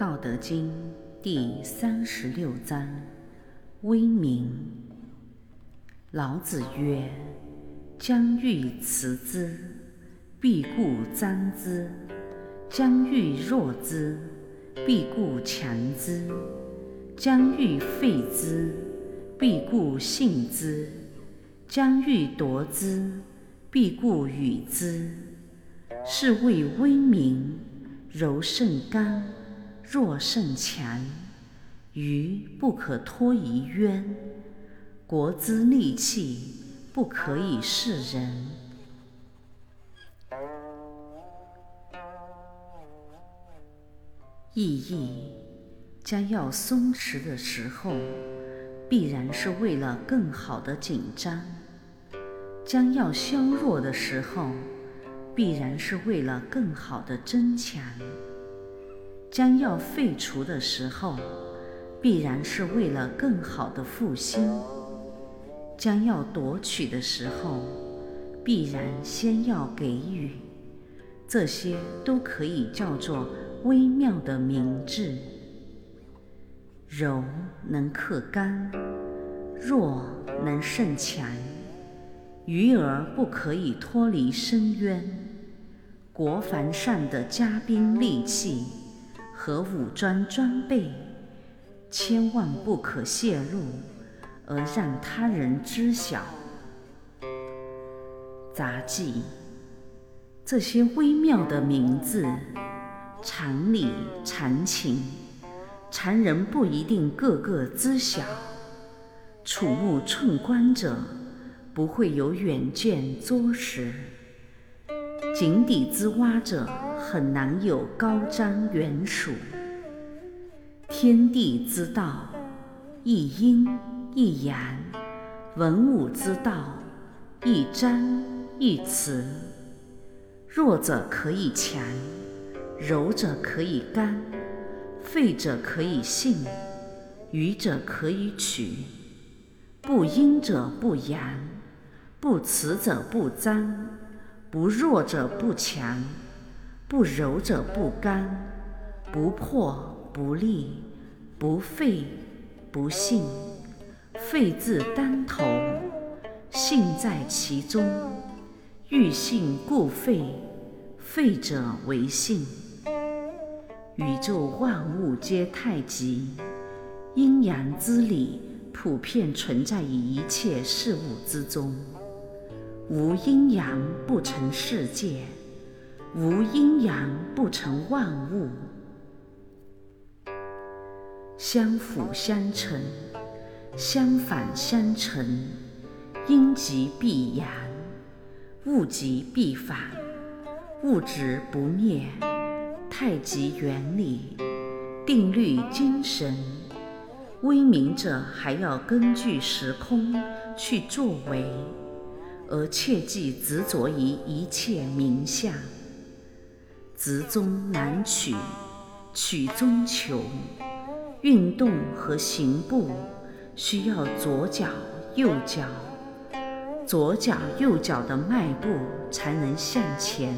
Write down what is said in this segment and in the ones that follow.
道德经》第三十六章：威名。老子曰：“将欲辞之，必固张之；将欲弱之，必固强之；将欲废之，必固信之；将欲夺之，必固与之。是谓威名。柔胜刚。”弱胜强，鱼不可脱于渊，国之利器不可以示人。意义：将要松弛的时候，必然是为了更好的紧张；将要削弱的时候，必然是为了更好的增强。将要废除的时候，必然是为了更好的复兴；将要夺取的时候，必然先要给予。这些都可以叫做微妙的明智。柔能克刚，弱能胜强。鱼儿不可以脱离深渊，国防上的加兵利器。和武装装备，千万不可泄露，而让他人知晓。杂技，这些微妙的名字，常理常情，常人不一定个个知晓。触目寸光者，不会有远见卓识；井底之蛙者。很难有高瞻远瞩。天地之道，一阴一阳；文武之道，一张一弛。弱者可以强，柔者可以刚，废者可以信，愚者可以取。不阴者不阳，不慈者不彰，不弱者不强。不柔者不刚，不破不立，不废不信。废字当头，信在其中。欲信故废，废者为信。宇宙万物皆太极，阴阳之理普遍存在于一切事物之中。无阴阳不成世界。无阴阳不成万物，相辅相成，相反相成，阴极必阳，物极必反，物质不灭，太极原理，定律精神，威名者还要根据时空去作为，而切忌执着于一切名相。直中难取，取中求。运动和行步需要左脚、右脚，左脚、右脚的迈步才能向前。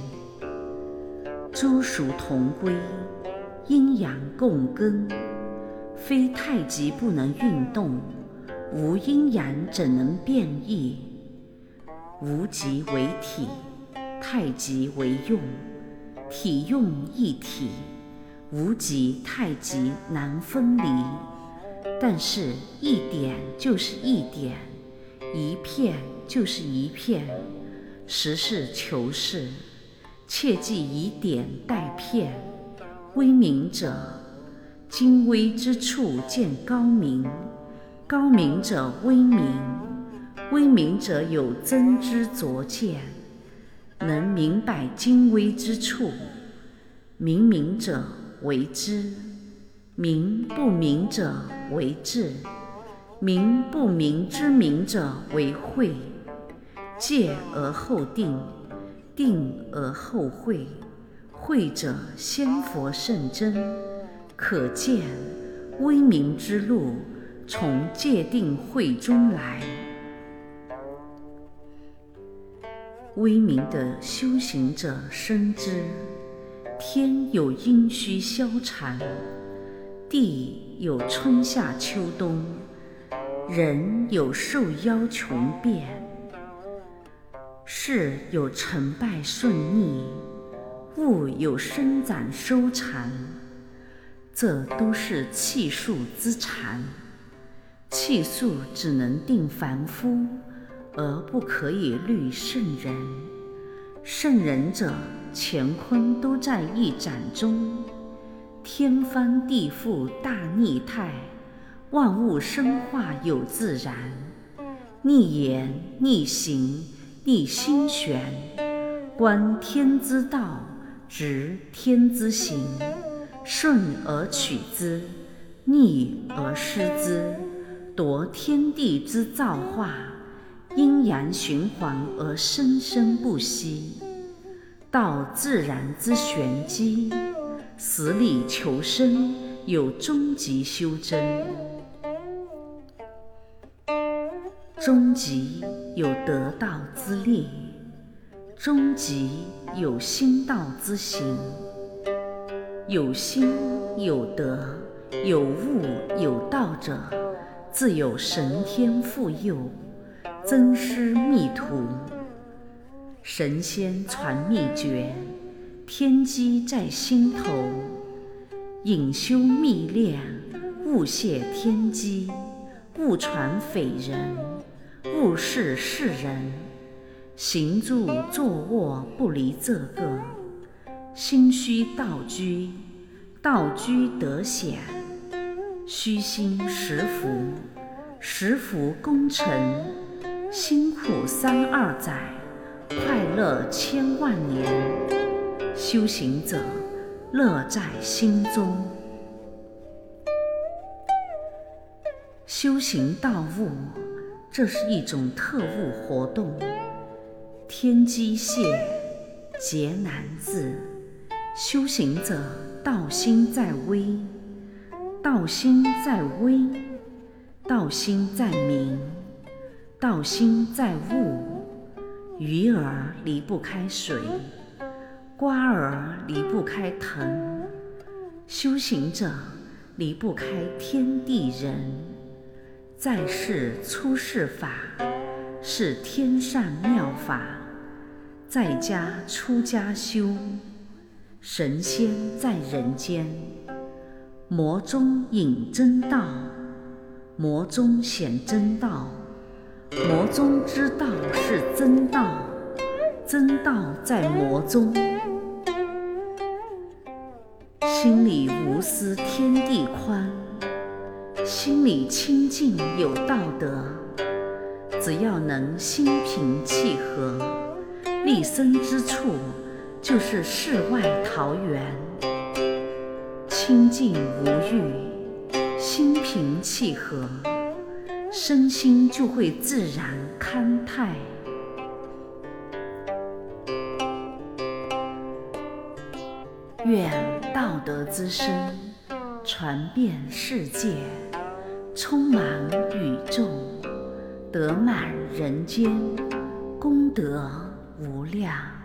诸属同归，阴阳共根，非太极不能运动，无阴阳怎能变异？无极为体，太极为用。体用一体，无极太极难分离。但是，一点就是一点，一片就是一片。实事求是，切忌以点代片。威名者，精微之处见高明；高明者微明，微明者有真知灼见。能明白精微之处，明明者为知，明不明者为智，明不明之明者为慧。戒而后定，定而后慧，慧者先佛圣真。可见微明之路，从戒定慧中来。威名的修行者深知，天有阴虚消长，地有春夏秋冬，人有寿夭穷变，事有成败顺逆，物有生长收藏，这都是气数之常。气数只能定凡夫，而不可以虑圣人。圣人者，乾坤都在一盏中，天翻地覆大逆态，万物生化有自然，逆言逆行逆心玄，观天之道，执天之行，顺而取之，逆而失之。夺天地之造化，阴阳循环而生生不息；道自然之玄机，死里求生有终极修真。终极有得道之力，终极有心道之行。有心有德有悟有道者。自有神天护佑，增师密途，神仙传秘诀，天机在心头。隐修密练，勿泄天机，勿传匪人，勿示世人。行住坐卧不离这个，心虚道居，道居得显。虚心实福，实福功成。辛苦三二载，快乐千万年。修行者乐在心中。修行道悟，这是一种特务活动。天机泄，劫难至。修行者道心在微。道心在微，道心在明，道心在物。鱼儿离不开水，瓜儿离不开藤，修行者离不开天地人。在世出世法是天上妙法，在家出家修，神仙在人间。魔中隐真道，魔中显真道，魔中之道是真道，真道在魔中。心里无私天地宽，心里清净有道德。只要能心平气和，立身之处就是世外桃源。清净无欲，心平气和，身心就会自然康泰。愿道德之声传遍世界，充满宇宙，得满人间，功德无量。